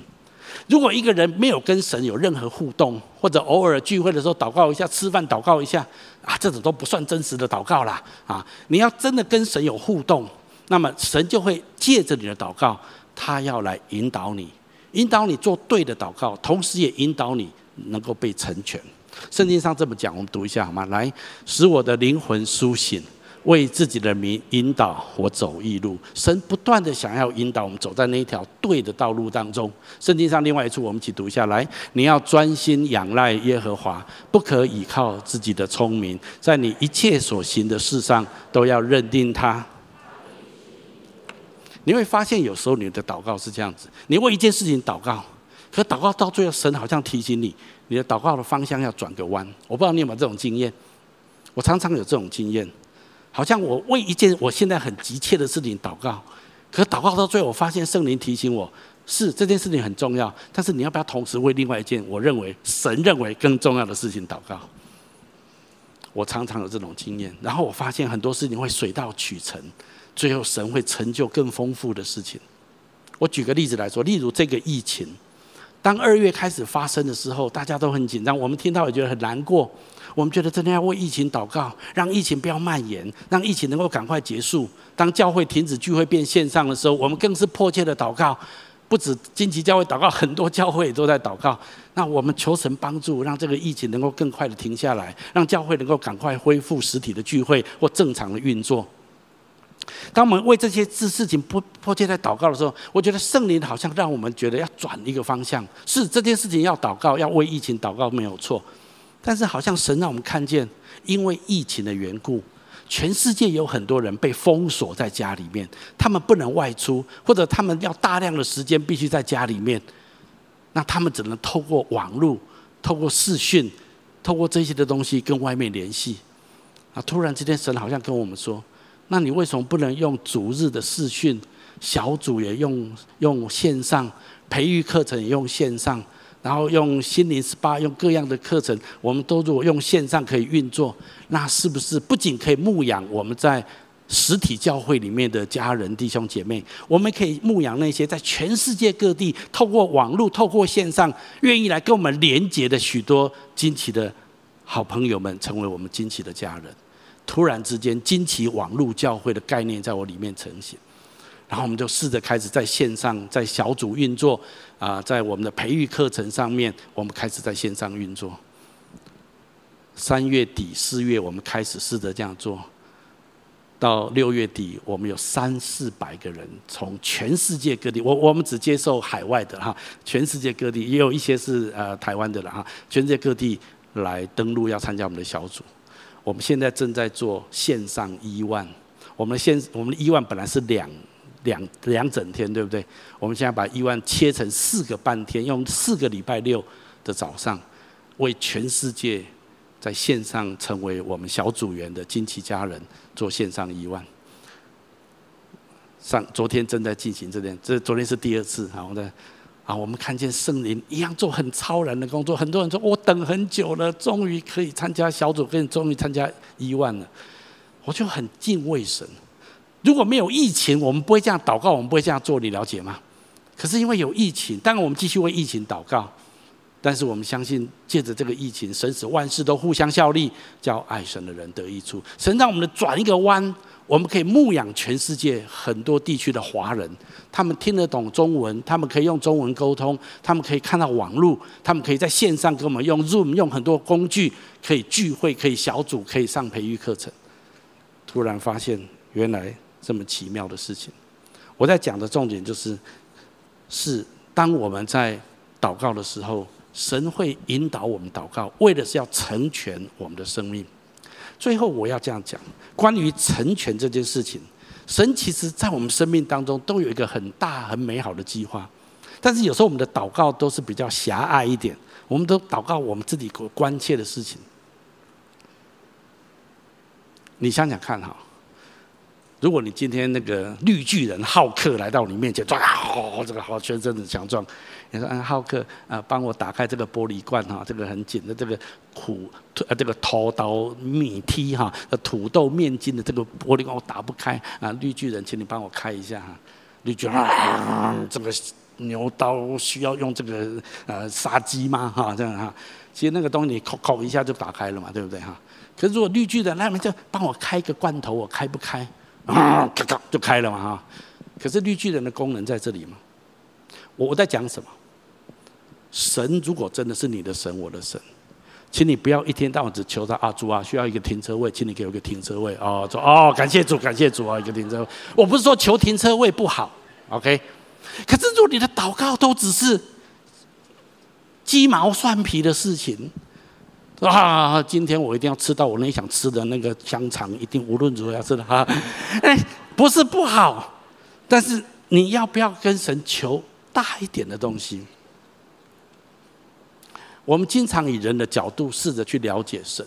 如果一个人没有跟神有任何互动，或者偶尔聚会的时候祷告一下，吃饭祷告一下，啊，这种都不算真实的祷告啦。啊，你要真的跟神有互动，那么神就会借着你的祷告，他要来引导你，引导你做对的祷告，同时也引导你。能够被成全，圣经上这么讲，我们读一下好吗？来，使我的灵魂苏醒，为自己的名引导我走义路。神不断的想要引导我们走在那一条对的道路当中。圣经上另外一处，我们一起读一下来，你要专心仰赖耶和华，不可倚靠自己的聪明，在你一切所行的事上都要认定他。你会发现，有时候你的祷告是这样子，你为一件事情祷告。可祷告到最后，神好像提醒你，你的祷告的方向要转个弯。我不知道你有没有这种经验，我常常有这种经验，好像我为一件我现在很急切的事情祷告，可祷告到最后，我发现圣灵提醒我，是这件事情很重要，但是你要不要同时为另外一件我认为神认为更重要的事情祷告？我常常有这种经验，然后我发现很多事情会水到渠成，最后神会成就更丰富的事情。我举个例子来说，例如这个疫情。当二月开始发生的时候，大家都很紧张。我们听到也觉得很难过。我们觉得真的要为疫情祷告，让疫情不要蔓延，让疫情能够赶快结束。当教会停止聚会变线上的时候，我们更是迫切的祷告。不止金旗教会祷告，很多教会也都在祷告。那我们求神帮助，让这个疫情能够更快的停下来，让教会能够赶快恢复实体的聚会或正常的运作。当我们为这些事事情迫迫切在祷告的时候，我觉得圣灵好像让我们觉得要转一个方向。是这件事情要祷告，要为疫情祷告没有错，但是好像神让我们看见，因为疫情的缘故，全世界有很多人被封锁在家里面，他们不能外出，或者他们要大量的时间必须在家里面，那他们只能透过网络、透过视讯、透过这些的东西跟外面联系。啊，突然之间，神好像跟我们说。那你为什么不能用逐日的视讯小组也用用线上培育课程也用线上，然后用心灵 SPA 用各样的课程，我们都如果用线上可以运作，那是不是不仅可以牧养我们在实体教会里面的家人弟兄姐妹，我们可以牧养那些在全世界各地透过网络、透过线上愿意来跟我们连结的许多惊奇的好朋友们，成为我们惊奇的家人。突然之间，惊奇网络教会的概念在我里面呈现，然后我们就试着开始在线上，在小组运作啊，在我们的培育课程上面，我们开始在线上运作。三月底四月，我们开始试着这样做，到六月底，我们有三四百个人从全世界各地，我我们只接受海外的哈，全世界各地也有一些是呃台湾的了哈，全世界各地来登录要参加我们的小组。我们现在正在做线上一万，我们现我们的一万本来是两两两整天，对不对？我们现在把一万切成四个半天，用四个礼拜六的早上，为全世界在线上成为我们小组员的惊奇家人做线上一万。上昨天正在进行这件，这昨天是第二次，好的。啊，我们看见圣灵一样做很超然的工作。很多人说，我等很久了，终于可以参加小组，跟终于参加一万了，我就很敬畏神。如果没有疫情，我们不会这样祷告，我们不会这样做，你了解吗？可是因为有疫情，当然我们继续为疫情祷告。但是我们相信，借着这个疫情，神使万事都互相效力，叫爱神的人得益处。神让我们的转一个弯。我们可以牧养全世界很多地区的华人，他们听得懂中文，他们可以用中文沟通，他们可以看到网络，他们可以在线上跟我们用 Zoom，用很多工具可以聚会，可以小组，可以上培育课程。突然发现，原来这么奇妙的事情。我在讲的重点就是，是当我们在祷告的时候，神会引导我们祷告，为的是要成全我们的生命。最后我要这样讲，关于成全这件事情，神其实在我们生命当中都有一个很大很美好的计划，但是有时候我们的祷告都是比较狭隘一点，我们都祷告我们自己所关切的事情。你想想看哈，如果你今天那个绿巨人浩克来到你面前，哇，这个好全身很强壮。你说：“嗯，浩克，啊，帮我打开这个玻璃罐哈，这个很紧的这个苦，呃，这个头刀米梯哈，土豆面筋的这个玻璃罐我打不开啊，绿巨人，请你帮我开一下哈。绿巨人，啊，这个牛刀需要用这个呃杀鸡吗？哈，这样哈，其实那个东西你扣扣一下就打开了嘛，对不对哈？可是如果绿巨人，那么就帮我开一个罐头，我开不开？啊，咔咔就开了嘛哈。可是绿巨人的功能在这里嘛，我我在讲什么？”神如果真的是你的神，我的神，请你不要一天到晚只求他啊，主啊，需要一个停车位，请你给我个停车位哦，说哦，感谢主，感谢主啊，一个停车位。我不是说求停车位不好，OK？可是如果你的祷告都只是鸡毛蒜皮的事情，啊，今天我一定要吃到我那想吃的那个香肠，一定无论如何要吃的哈。哎，不是不好，但是你要不要跟神求大一点的东西？我们经常以人的角度试着去了解神，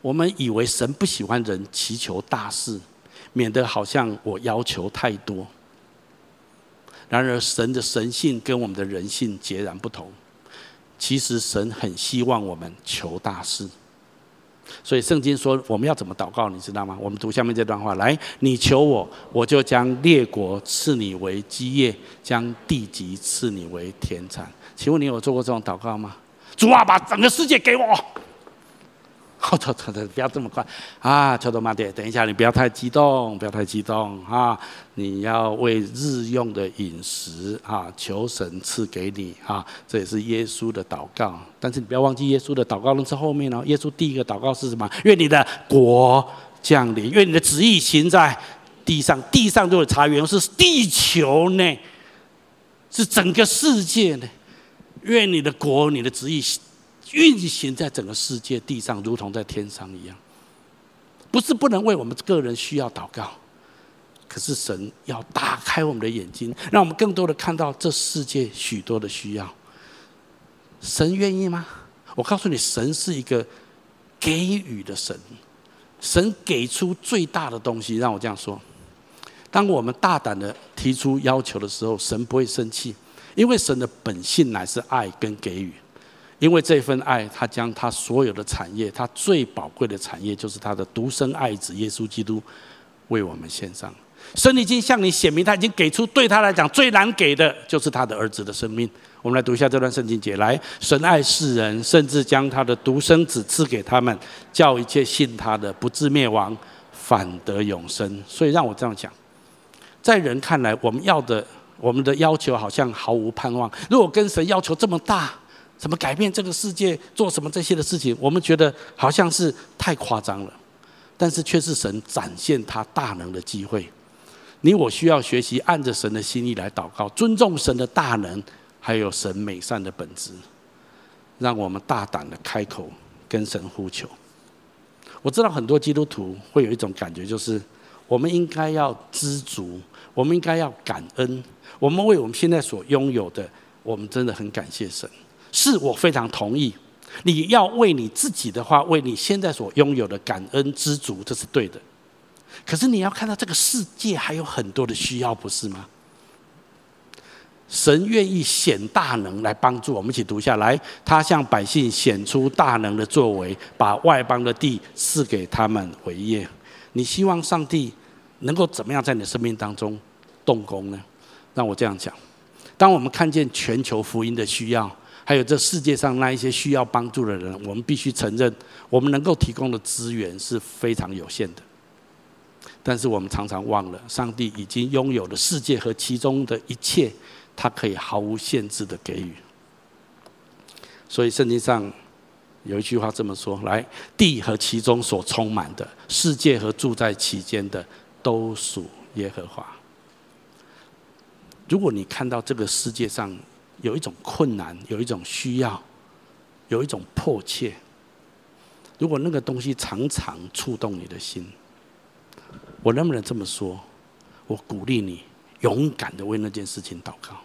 我们以为神不喜欢人祈求大事，免得好像我要求太多。然而，神的神性跟我们的人性截然不同。其实，神很希望我们求大事。所以，圣经说我们要怎么祷告，你知道吗？我们读下面这段话：来，你求我，我就将列国赐你为基业，将地极赐你为田产。请问你有做过这种祷告吗？主啊，把整个世界给我！好，走走走，不要这么快啊！求多妈爹，等一下，你不要太激动，不要太激动啊！你要为日用的饮食啊，求神赐给你啊！这也是耶稣的祷告。但是你不要忘记耶稣的祷告，那是后面哦。耶稣第一个祷告是什么？愿你的国降临，愿你的旨意行在地上。地上就有茶园是地球呢，是整个世界呢。愿你的国、你的旨意运行在整个世界地上，如同在天上一样。不是不能为我们个人需要祷告，可是神要打开我们的眼睛，让我们更多的看到这世界许多的需要。神愿意吗？我告诉你，神是一个给予的神，神给出最大的东西。让我这样说：当我们大胆的提出要求的时候，神不会生气。因为神的本性乃是爱跟给予，因为这份爱，他将他所有的产业，他最宝贵的产业，就是他的独生爱子耶稣基督，为我们献上。神已经向你显明，他已经给出对他来讲最难给的，就是他的儿子的生命。我们来读一下这段圣经节：来，神爱世人，甚至将他的独生子赐给他们，叫一切信他的不至灭亡，反得永生。所以让我这样讲，在人看来，我们要的。我们的要求好像毫无盼望。如果跟神要求这么大，怎么改变这个世界，做什么这些的事情，我们觉得好像是太夸张了。但是却是神展现他大能的机会。你我需要学习按着神的心意来祷告，尊重神的大能，还有神美善的本质。让我们大胆的开口跟神呼求。我知道很多基督徒会有一种感觉，就是我们应该要知足，我们应该要感恩，我们为我们现在所拥有的，我们真的很感谢神。是我非常同意，你要为你自己的话，为你现在所拥有的感恩知足，这是对的。可是你要看到这个世界还有很多的需要，不是吗？神愿意显大能来帮助我们，一起读下来。他向百姓显出大能的作为，把外邦的地赐给他们为业。你希望上帝能够怎么样在你的生命当中动工呢？让我这样讲：当我们看见全球福音的需要，还有这世界上那一些需要帮助的人，我们必须承认，我们能够提供的资源是非常有限的。但是我们常常忘了，上帝已经拥有了世界和其中的一切，他可以毫无限制的给予。所以圣经上有一句话这么说：“来，地和其中所充满的，世界和住在其间的，都属耶和华。”如果你看到这个世界上有一种困难，有一种需要，有一种迫切，如果那个东西常常触动你的心，我能不能这么说？我鼓励你勇敢的为那件事情祷告。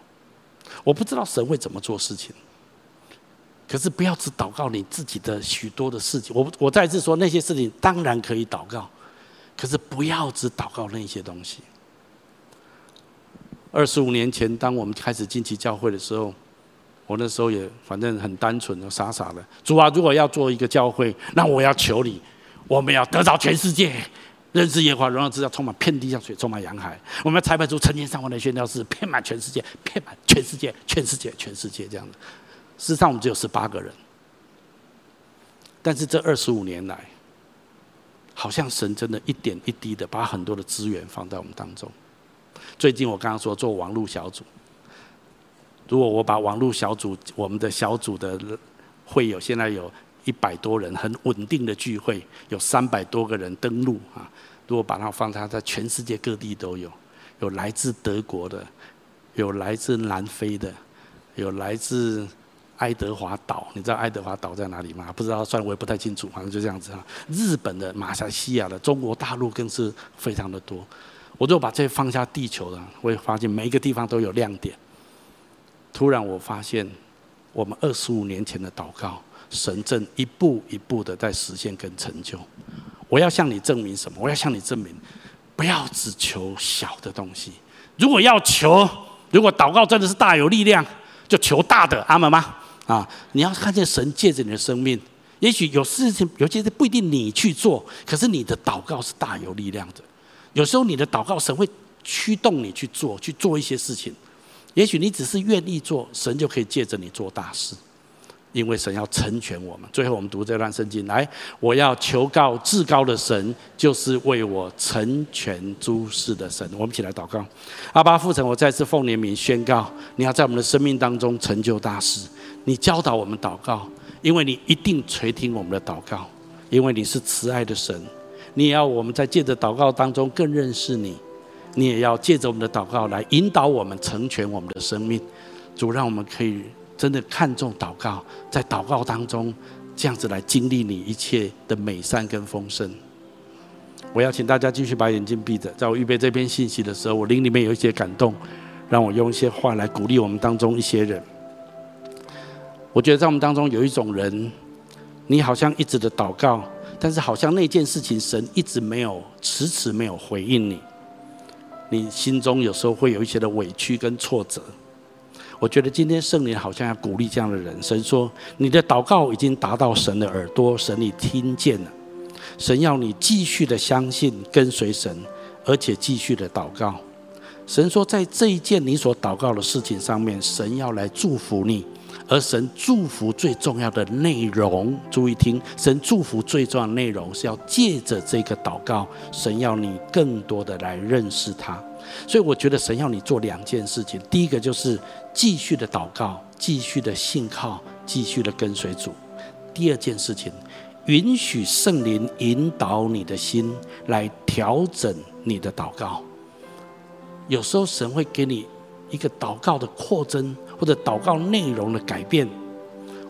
我不知道神会怎么做事情，可是不要只祷告你自己的许多的事情。我我再次说，那些事情当然可以祷告，可是不要只祷告那些东西。二十五年前，当我们开始进去教会的时候，我那时候也反正很单纯的、傻傻的。主啊，如果要做一个教会，那我要求你，我们要得着全世界。认识耶和华荣耀之道，充满遍地像水，充满洋海。我们要裁判出成千上万的宣教士，遍满全世界，遍满全世界，全世界，全世界这样的。事实上，我们只有十八个人。但是这二十五年来，好像神真的一点一滴的把很多的资源放在我们当中。最近我刚刚说做网络小组，如果我把网络小组我们的小组的会友现在有。一百多人很稳定的聚会，有三百多个人登录啊！如果把它放大，在全世界各地都有，有来自德国的，有来自南非的，有来自爱德华岛。你知道爱德华岛在哪里吗？不知道，算我也不太清楚，反正就这样子啊。日本的、马来西亚的、中国大陆更是非常的多。我就把这放下地球了，我会发现每一个地方都有亮点。突然我发现，我们二十五年前的祷告。神正一步一步的在实现跟成就。我要向你证明什么？我要向你证明，不要只求小的东西。如果要求，如果祷告真的是大有力量，就求大的，阿门吗？啊，你要看见神借着你的生命，也许有事情，有些事不一定你去做，可是你的祷告是大有力量的。有时候你的祷告，神会驱动你去做，去做一些事情。也许你只是愿意做，神就可以借着你做大事。因为神要成全我们。最后，我们读这段圣经，来，我要求告至高的神，就是为我成全诸事的神。我们一起来祷告。阿爸父神，我再次奉你名宣告，你要在我们的生命当中成就大事。你教导我们祷告，因为你一定垂听我们的祷告，因为你是慈爱的神。你也要我们在借着祷告当中更认识你，你也要借着我们的祷告来引导我们成全我们的生命。主，让我们可以。真的看重祷告，在祷告当中，这样子来经历你一切的美善跟丰盛。我要请大家继续把眼睛闭着，在我预备这篇信息的时候，我灵里面有一些感动，让我用一些话来鼓励我们当中一些人。我觉得在我们当中有一种人，你好像一直的祷告，但是好像那件事情神一直没有迟迟没有回应你，你心中有时候会有一些的委屈跟挫折。我觉得今天圣灵好像要鼓励这样的人。神说：“你的祷告已经达到神的耳朵，神你听见了。神要你继续的相信，跟随神，而且继续的祷告。神说，在这一件你所祷告的事情上面，神要来祝福你。而神祝福最重要的内容，注意听，神祝福最重要的内容是要借着这个祷告，神要你更多的来认识他。”所以我觉得神要你做两件事情，第一个就是继续的祷告，继续的信靠，继续的跟随主；第二件事情，允许圣灵引导你的心来调整你的祷告。有时候神会给你一个祷告的扩增，或者祷告内容的改变。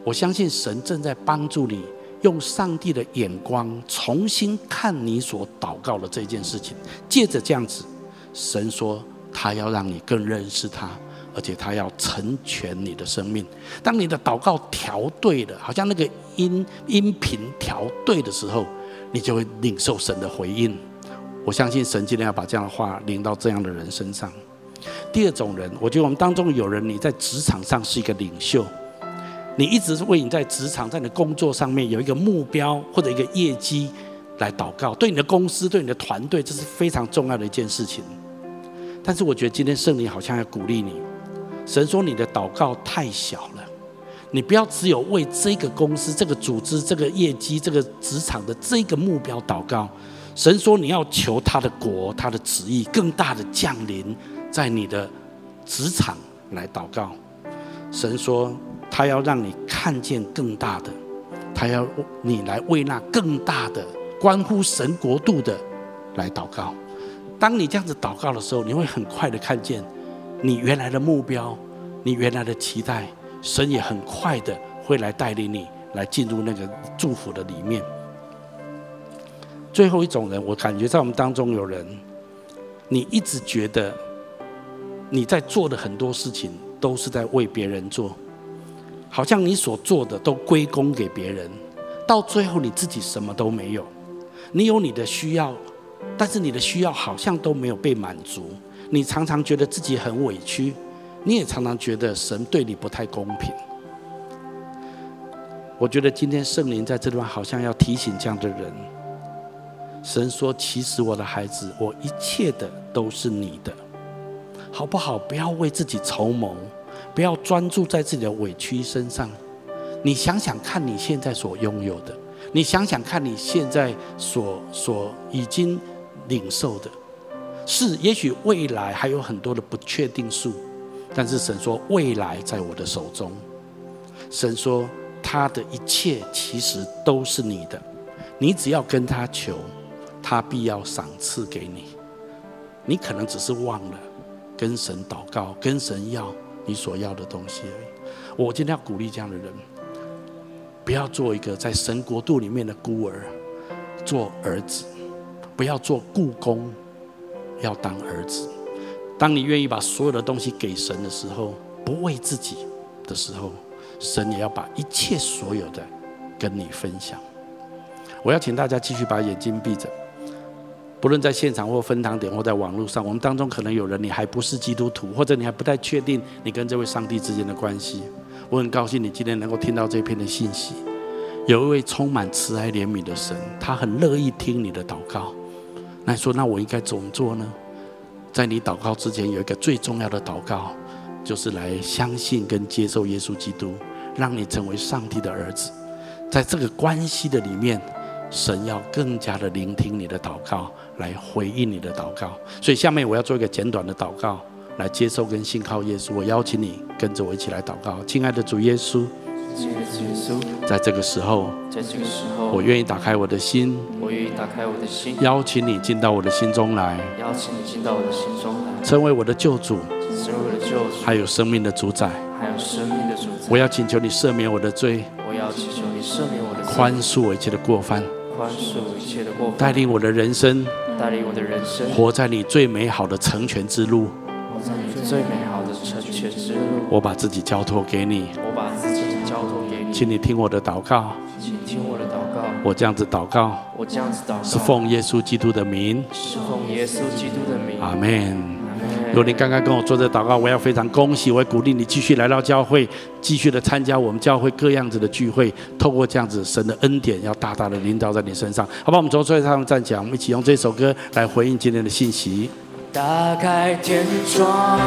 我相信神正在帮助你，用上帝的眼光重新看你所祷告的这件事情。借着这样子，神说他要让你更认识他，而且他要成全你的生命。当你的祷告调对了，好像那个音音频调对的时候，你就会领受神的回应。我相信神今天要把这样的话领到这样的人身上。第二种人，我觉得我们当中有人，你在职场上是一个领袖，你一直是为你在职场、在你的工作上面有一个目标或者一个业绩来祷告，对你的公司、对你的团队，这是非常重要的一件事情。但是我觉得今天圣灵好像要鼓励你，神说你的祷告太小了，你不要只有为这个公司、这个组织、这个业绩、这个职场的这个目标祷告。神说你要求他的国、他的旨意更大的降临。在你的职场来祷告，神说他要让你看见更大的，他要你来为那更大的关乎神国度的来祷告。当你这样子祷告的时候，你会很快的看见你原来的目标，你原来的期待，神也很快的会来带领你来进入那个祝福的里面。最后一种人，我感觉在我们当中有人，你一直觉得。你在做的很多事情都是在为别人做，好像你所做的都归功给别人，到最后你自己什么都没有。你有你的需要，但是你的需要好像都没有被满足。你常常觉得自己很委屈，你也常常觉得神对你不太公平。我觉得今天圣灵在这段好像要提醒这样的人。神说：“其实我的孩子，我一切的都是你的。”好不好？不要为自己筹谋，不要专注在自己的委屈身上。你想想看，你现在所拥有的，你想想看你现在所所已经领受的，是也许未来还有很多的不确定数，但是神说未来在我的手中。神说他的一切其实都是你的，你只要跟他求，他必要赏赐给你。你可能只是忘了。跟神祷告，跟神要你所要的东西而已。我今天要鼓励这样的人，不要做一个在神国度里面的孤儿，做儿子；不要做故宫，要当儿子。当你愿意把所有的东西给神的时候，不为自己的时候，神也要把一切所有的跟你分享。我要请大家继续把眼睛闭着。不论在现场或分堂点或在网络上，我们当中可能有人你还不是基督徒，或者你还不太确定你跟这位上帝之间的关系。我很高兴你今天能够听到这篇的信息。有一位充满慈爱怜悯的神，他很乐意听你的祷告。那你说，那我应该怎么做呢？在你祷告之前，有一个最重要的祷告，就是来相信跟接受耶稣基督，让你成为上帝的儿子。在这个关系的里面。神要更加的聆听你的祷告，来回应你的祷告。所以下面我要做一个简短的祷告，来接受跟信靠耶稣。我邀请你跟着我一起来祷告，亲爱的主耶稣，在这个时候，在这个时候，我愿意打开我的心，我愿意打开我的心，邀请你进到我的心中来，邀请你进到我的心中来，成为我的救主，成为我的救主，还有生命的主宰，还有生命的主宰。我要请求你赦免我的罪，我要请求你赦免我的罪，宽恕我一切的过犯。宽恕一切的过犯，带领我的人生，带领我的人生，活在你最美好的成全之路，活在你最美好的成全之路。我把自己交托给你，我把自己交托给你，请你听我的祷告，请听我的祷告。我这样子祷告，我这样子祷告，是奉耶稣基督的名，是奉耶稣基督的名。阿门。如果你刚刚跟我做这祷告，我要非常恭喜，我也鼓励你继续来到教会，继续的参加我们教会各样子的聚会。透过这样子，神的恩典要大大的临到在你身上。好吧，我们从座位上站起来，我们一起用这首歌来回应今天的信息。打开天窗，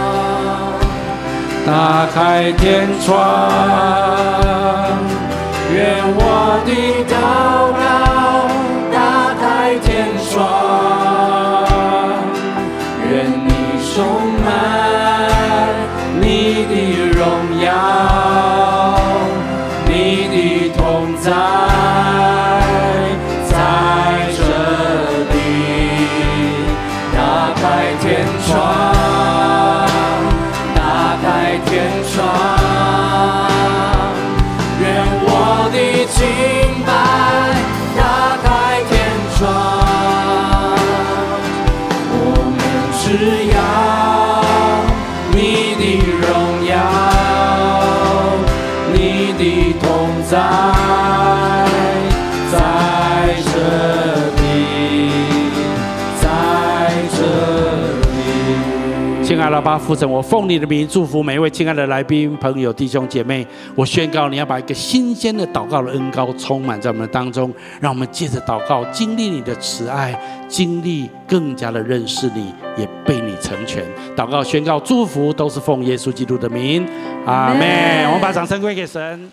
打开天窗，愿我的祷啊父神，我奉你的名祝福每一位亲爱的来宾、朋友、弟兄姐妹。我宣告，你要把一个新鲜的祷告的恩膏充满在我们当中，让我们借着祷告经历你的慈爱，经历更加的认识你，也被你成全。祷告、宣告、祝福，都是奉耶稣基督的名。阿门。我们把掌声归给神。